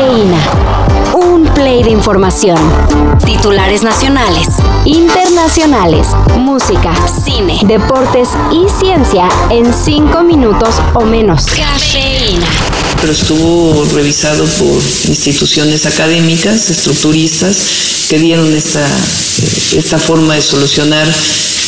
Cafeína. Un play de información. Titulares nacionales, internacionales, música, cine, deportes y ciencia en cinco minutos o menos. Cafeína. Pero estuvo revisado por instituciones académicas, estructuristas, que dieron esta, esta forma de solucionar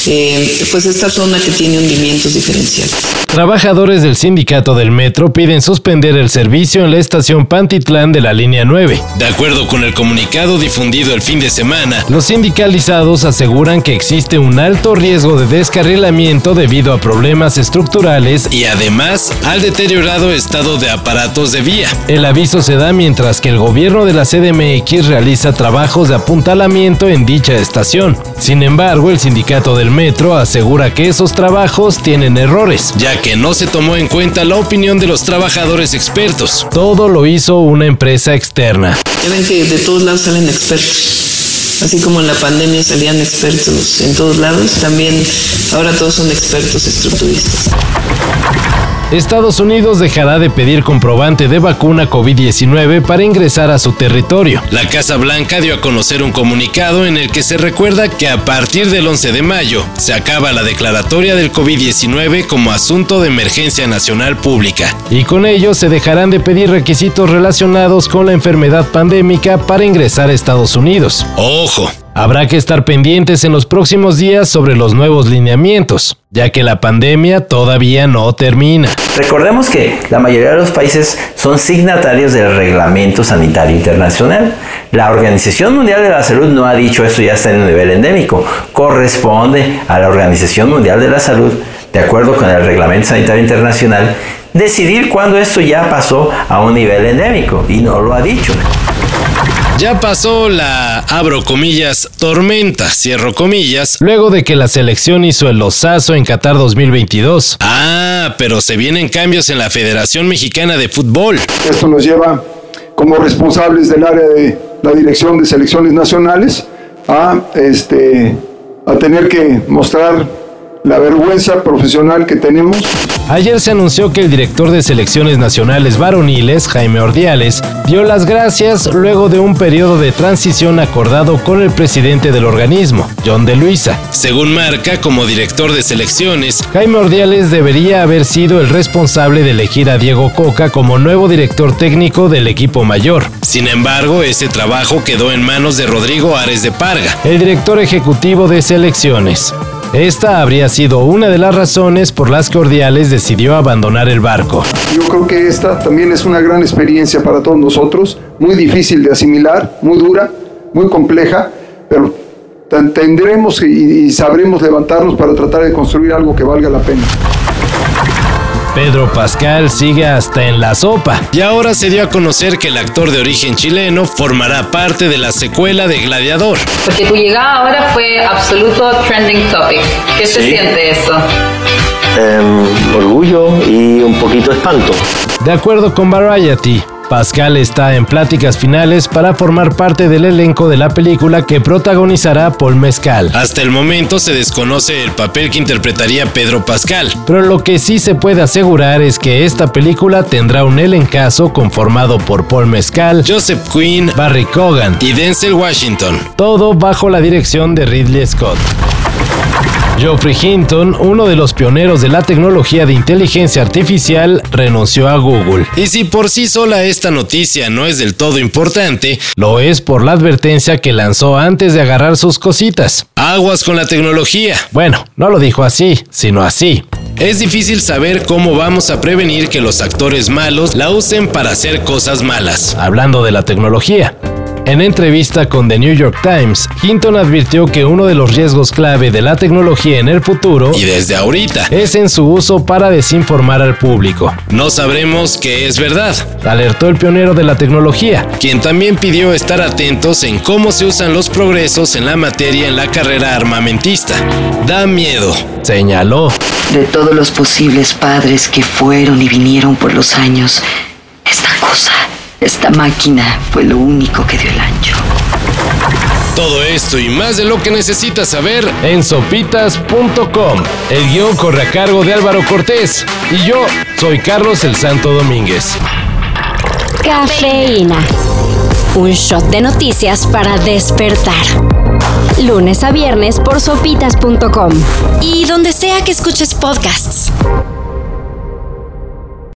eh, pues esta zona que tiene hundimientos diferenciales. Trabajadores del sindicato del metro piden suspender el servicio en la estación Pantitlán de la línea 9. De acuerdo con el comunicado difundido el fin de semana, los sindicalizados aseguran que existe un alto riesgo de descarrilamiento debido a problemas estructurales y además al deteriorado estado de aparatos de vía. El aviso se da mientras que el gobierno de la CDMX realiza trabajos de apuntalamiento en dicha estación. Sin embargo, el sindicato del metro asegura que esos trabajos tienen errores, ya que no se tomó en cuenta la opinión de los trabajadores expertos. Todo lo hizo una empresa externa. Ya ven que de todos lados salen expertos. Así como en la pandemia salían expertos en todos lados, también ahora todos son expertos estructuristas. Estados Unidos dejará de pedir comprobante de vacuna COVID-19 para ingresar a su territorio. La Casa Blanca dio a conocer un comunicado en el que se recuerda que a partir del 11 de mayo se acaba la declaratoria del COVID-19 como asunto de emergencia nacional pública y con ello se dejarán de pedir requisitos relacionados con la enfermedad pandémica para ingresar a Estados Unidos. Ojo, Habrá que estar pendientes en los próximos días sobre los nuevos lineamientos, ya que la pandemia todavía no termina. Recordemos que la mayoría de los países son signatarios del Reglamento Sanitario Internacional. La Organización Mundial de la Salud no ha dicho esto ya está en un nivel endémico. Corresponde a la Organización Mundial de la Salud, de acuerdo con el Reglamento Sanitario Internacional, decidir cuándo esto ya pasó a un nivel endémico y no lo ha dicho. Ya pasó la, abro comillas, tormenta, cierro comillas, luego de que la selección hizo el osazo en Qatar 2022. Ah, pero se vienen cambios en la Federación Mexicana de Fútbol. Esto nos lleva como responsables del área de la dirección de selecciones nacionales a, este, a tener que mostrar la vergüenza profesional que tenemos. Ayer se anunció que el director de selecciones nacionales varoniles, Jaime Ordiales, dio las gracias luego de un periodo de transición acordado con el presidente del organismo, John de Luisa. Según marca, como director de selecciones, Jaime Ordiales debería haber sido el responsable de elegir a Diego Coca como nuevo director técnico del equipo mayor. Sin embargo, ese trabajo quedó en manos de Rodrigo Ares de Parga, el director ejecutivo de selecciones. Esta habría sido una de las razones por las que Ordiales decidió abandonar el barco. Yo creo que esta también es una gran experiencia para todos nosotros, muy difícil de asimilar, muy dura, muy compleja, pero tendremos y sabremos levantarnos para tratar de construir algo que valga la pena. Pedro Pascal sigue hasta en la sopa y ahora se dio a conocer que el actor de origen chileno formará parte de la secuela de Gladiador. Porque tu llegada ahora fue absoluto trending topic. ¿Qué se siente eso? Em, orgullo y un poquito espanto. De acuerdo con Variety, Pascal está en pláticas finales para formar parte del elenco de la película que protagonizará Paul Mezcal. Hasta el momento se desconoce el papel que interpretaría Pedro Pascal, pero lo que sí se puede asegurar es que esta película tendrá un elencazo conformado por Paul Mezcal, Joseph Quinn, Barry Cogan y Denzel Washington, todo bajo la dirección de Ridley Scott. Geoffrey Hinton, uno de los pioneros de la tecnología de inteligencia artificial, renunció a Google. Y si por sí sola esta noticia no es del todo importante, lo es por la advertencia que lanzó antes de agarrar sus cositas. Aguas con la tecnología. Bueno, no lo dijo así, sino así. Es difícil saber cómo vamos a prevenir que los actores malos la usen para hacer cosas malas. Hablando de la tecnología. En entrevista con The New York Times, Hinton advirtió que uno de los riesgos clave de la tecnología en el futuro, y desde ahorita, es en su uso para desinformar al público. No sabremos qué es verdad, alertó el pionero de la tecnología, quien también pidió estar atentos en cómo se usan los progresos en la materia en la carrera armamentista. Da miedo, señaló. De todos los posibles padres que fueron y vinieron por los años, esta máquina fue lo único que dio el ancho. Todo esto y más de lo que necesitas saber en sopitas.com. El guion corre a cargo de Álvaro Cortés y yo soy Carlos el Santo Domínguez. Cafeína. Un shot de noticias para despertar. Lunes a viernes por sopitas.com. Y donde sea que escuches podcasts.